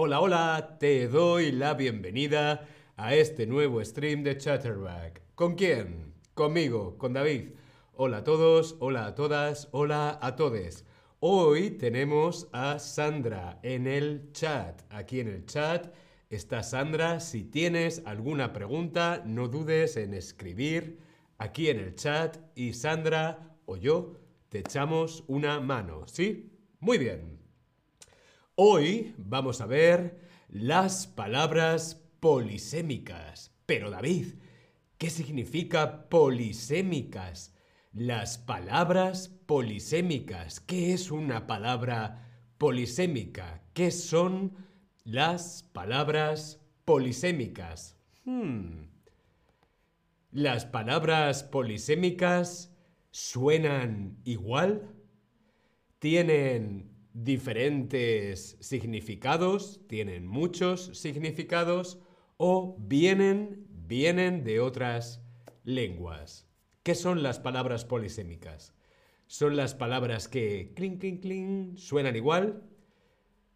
Hola, hola, te doy la bienvenida a este nuevo stream de Chatterback. ¿Con quién? Conmigo, con David. Hola a todos, hola a todas, hola a todes. Hoy tenemos a Sandra en el chat. Aquí en el chat está Sandra. Si tienes alguna pregunta, no dudes en escribir aquí en el chat y Sandra o yo te echamos una mano, ¿sí? Muy bien. Hoy vamos a ver las palabras polisémicas. Pero David, ¿qué significa polisémicas? Las palabras polisémicas. ¿Qué es una palabra polisémica? ¿Qué son las palabras polisémicas? Hmm. ¿Las palabras polisémicas suenan igual? ¿Tienen diferentes significados? ¿Tienen muchos significados? ¿O vienen, vienen de otras lenguas? ¿Qué son las palabras polisémicas? ¿Son las palabras que clink, clink, clink suenan igual?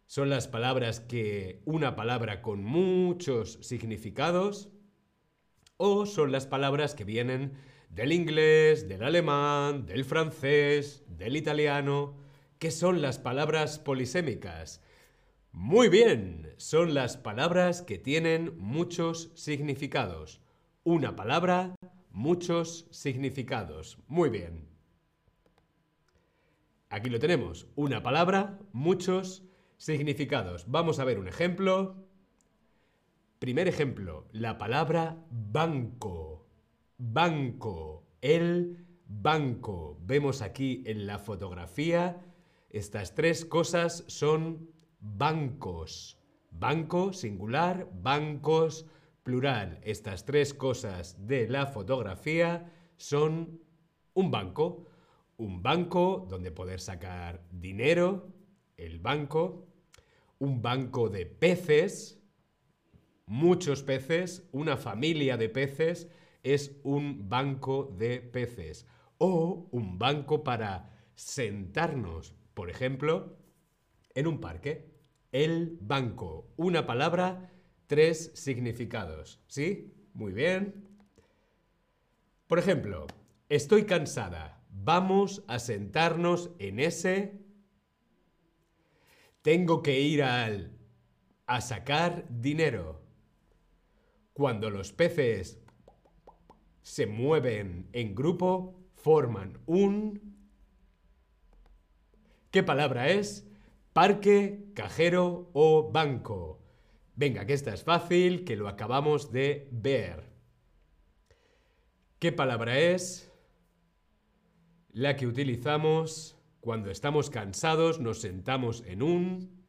¿Son las palabras que una palabra con muchos significados? o son las palabras que vienen del inglés, del alemán, del francés, del italiano, que son las palabras polisémicas. Muy bien, son las palabras que tienen muchos significados. Una palabra, muchos significados. Muy bien. Aquí lo tenemos. Una palabra, muchos significados. Vamos a ver un ejemplo. Primer ejemplo, la palabra banco. Banco. El banco. Vemos aquí en la fotografía, estas tres cosas son bancos. Banco singular, bancos plural. Estas tres cosas de la fotografía son un banco. Un banco donde poder sacar dinero, el banco. Un banco de peces, muchos peces, una familia de peces es un banco de peces. O un banco para sentarnos, por ejemplo, en un parque. El banco. Una palabra, tres significados. ¿Sí? Muy bien. Por ejemplo, estoy cansada. Vamos a sentarnos en ese. Tengo que ir al... a sacar dinero. Cuando los peces se mueven en grupo, forman un... ¿Qué palabra es? Parque, cajero o banco. Venga, que esta es fácil, que lo acabamos de ver. ¿Qué palabra es? La que utilizamos cuando estamos cansados, nos sentamos en un...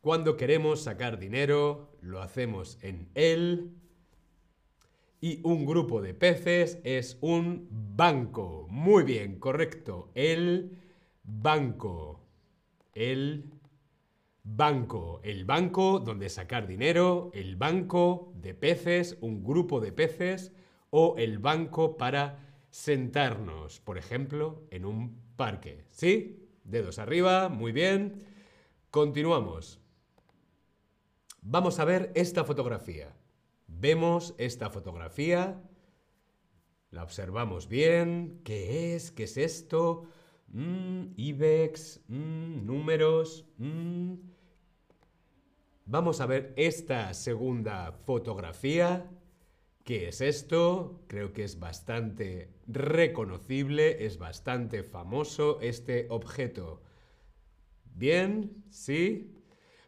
Cuando queremos sacar dinero, lo hacemos en el. Y un grupo de peces es un banco. Muy bien, correcto. El banco. El banco. El banco donde sacar dinero. El banco de peces, un grupo de peces. O el banco para sentarnos, por ejemplo, en un parque. ¿Sí? Dedos arriba, muy bien. Continuamos. Vamos a ver esta fotografía. Vemos esta fotografía, la observamos bien. ¿Qué es? ¿Qué es esto? Mm, IBEX, mm, números. Mm. Vamos a ver esta segunda fotografía. ¿Qué es esto? Creo que es bastante reconocible, es bastante famoso este objeto. ¿Bien? ¿Sí?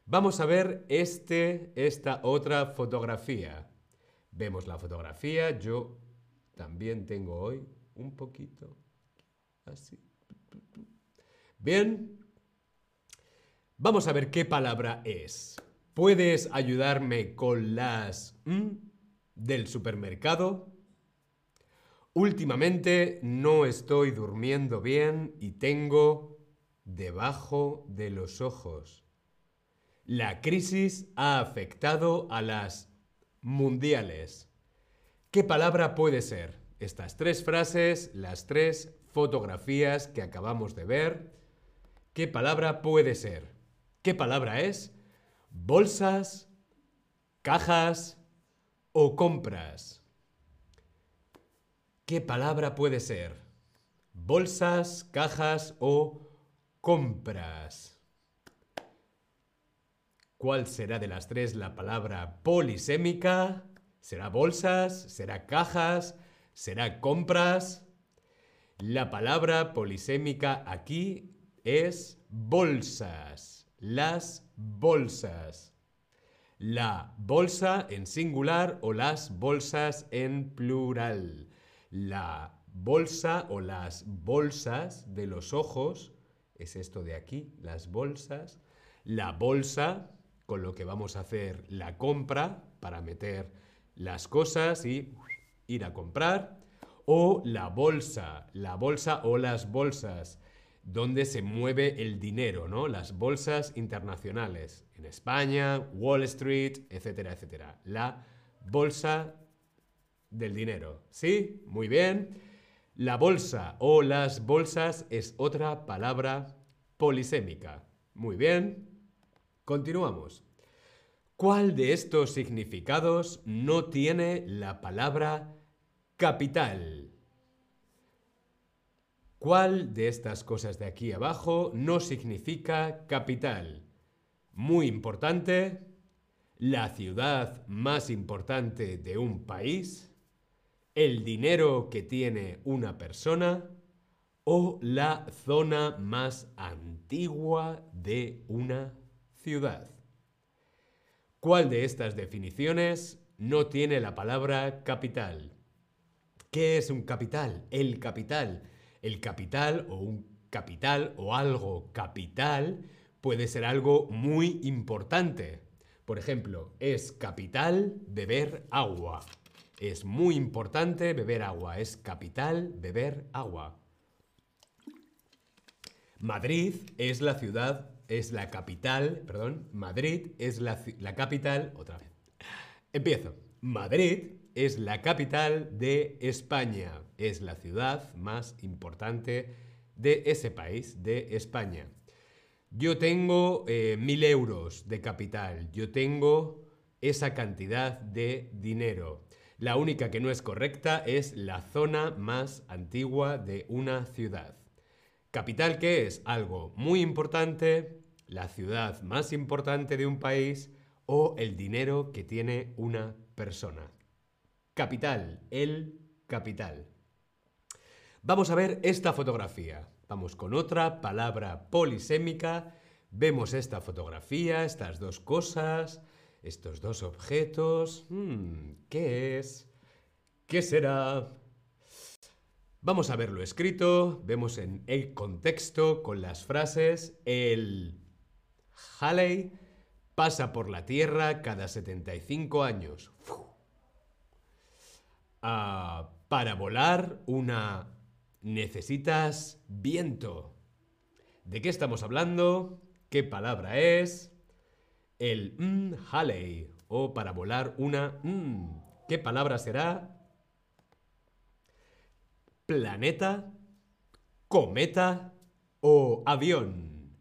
Vamos a ver este, esta otra fotografía. Vemos la fotografía, yo también tengo hoy un poquito así. Bien, vamos a ver qué palabra es. ¿Puedes ayudarme con las del supermercado? Últimamente no estoy durmiendo bien y tengo debajo de los ojos. La crisis ha afectado a las mundiales. ¿Qué palabra puede ser? Estas tres frases, las tres fotografías que acabamos de ver. ¿Qué palabra puede ser? ¿Qué palabra es? bolsas, cajas o compras. ¿Qué palabra puede ser? Bolsas, cajas o compras. ¿Cuál será de las tres la palabra polisémica? ¿Será bolsas? ¿Será cajas? ¿Será compras? La palabra polisémica aquí es bolsas. Las bolsas. La bolsa en singular o las bolsas en plural. La bolsa o las bolsas de los ojos es esto de aquí, las bolsas. La bolsa con lo que vamos a hacer la compra para meter las cosas y ir a comprar. O la bolsa, la bolsa o las bolsas donde se mueve el dinero, ¿no? Las bolsas internacionales, en España, Wall Street, etcétera, etcétera. La bolsa del dinero. ¿Sí? Muy bien. La bolsa o las bolsas es otra palabra polisémica. Muy bien. Continuamos. ¿Cuál de estos significados no tiene la palabra capital? ¿Cuál de estas cosas de aquí abajo no significa capital? Muy importante, la ciudad más importante de un país, el dinero que tiene una persona o la zona más antigua de una ciudad. ¿Cuál de estas definiciones no tiene la palabra capital? ¿Qué es un capital? El capital. El capital o un capital o algo capital puede ser algo muy importante. Por ejemplo, es capital beber agua. Es muy importante beber agua. Es capital beber agua. Madrid es la ciudad es la capital, perdón, Madrid es la, la capital, otra vez. Empiezo. Madrid es la capital de España, es la ciudad más importante de ese país, de España. Yo tengo eh, mil euros de capital, yo tengo esa cantidad de dinero. La única que no es correcta es la zona más antigua de una ciudad. Capital que es algo muy importante, la ciudad más importante de un país o el dinero que tiene una persona. Capital, el capital. Vamos a ver esta fotografía. Vamos con otra palabra polisémica. Vemos esta fotografía, estas dos cosas, estos dos objetos. Hmm, ¿Qué es? ¿Qué será? Vamos a verlo escrito, vemos en el contexto con las frases el Halley pasa por la Tierra cada 75 años. Ah, para volar una necesitas viento. ¿De qué estamos hablando? ¿Qué palabra es? El mm, Halley o para volar una ¿Qué palabra será? planeta, cometa o avión.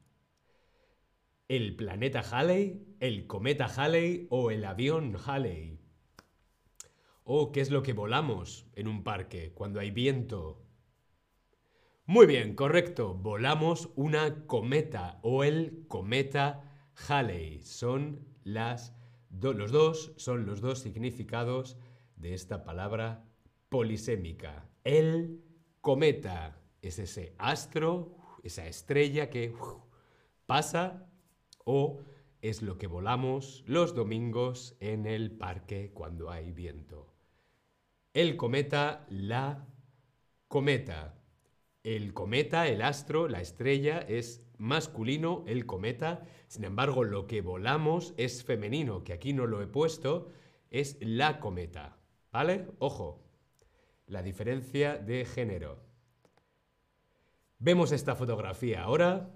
El planeta Halley, el cometa Halley o el avión Halley. ¿O qué es lo que volamos en un parque cuando hay viento? Muy bien, correcto. Volamos una cometa o el cometa Halley. Son los dos son los dos significados de esta palabra polisémica. El cometa es ese astro, esa estrella que pasa o es lo que volamos los domingos en el parque cuando hay viento. El cometa, la cometa. El cometa, el astro, la estrella es masculino, el cometa. Sin embargo, lo que volamos es femenino, que aquí no lo he puesto, es la cometa. ¿Vale? Ojo, la diferencia de género. Vemos esta fotografía ahora.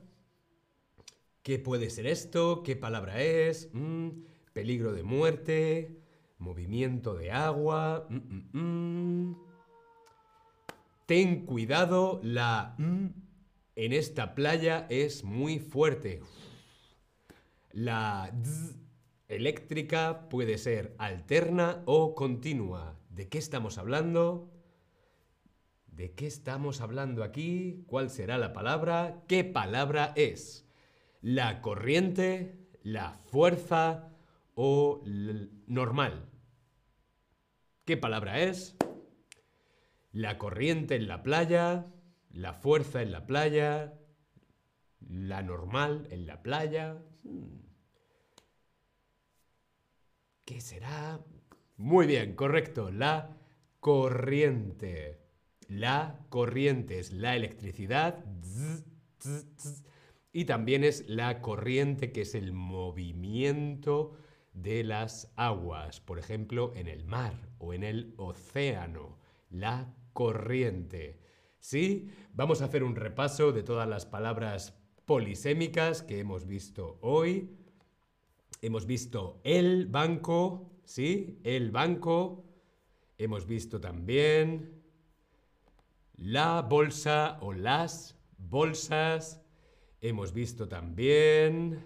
¿Qué puede ser esto? ¿Qué palabra es? Mm, peligro de muerte, movimiento de agua. Mm, mm, Ten cuidado, la en esta playa es muy fuerte. La z eléctrica puede ser alterna o continua. ¿De qué estamos hablando? ¿De qué estamos hablando aquí? ¿Cuál será la palabra? ¿Qué palabra es? ¿La corriente, la fuerza o normal? ¿Qué palabra es? La corriente en la playa, la fuerza en la playa, la normal en la playa. Hmm. ¿Qué será? Muy bien, correcto, la corriente. La corriente es la electricidad y también es la corriente que es el movimiento de las aguas, por ejemplo, en el mar o en el océano. La corriente. ¿Sí? Vamos a hacer un repaso de todas las palabras polisémicas que hemos visto hoy. Hemos visto el banco, ¿sí? El banco. Hemos visto también la bolsa o las bolsas. Hemos visto también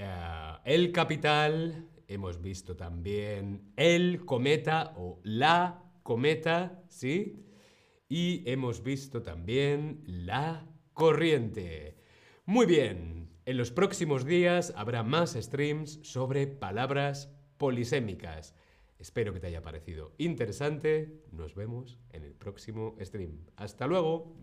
eh, el capital. Hemos visto también el cometa o la cometa, ¿sí? Y hemos visto también la corriente. Muy bien, en los próximos días habrá más streams sobre palabras polisémicas. Espero que te haya parecido interesante. Nos vemos en el próximo stream. Hasta luego.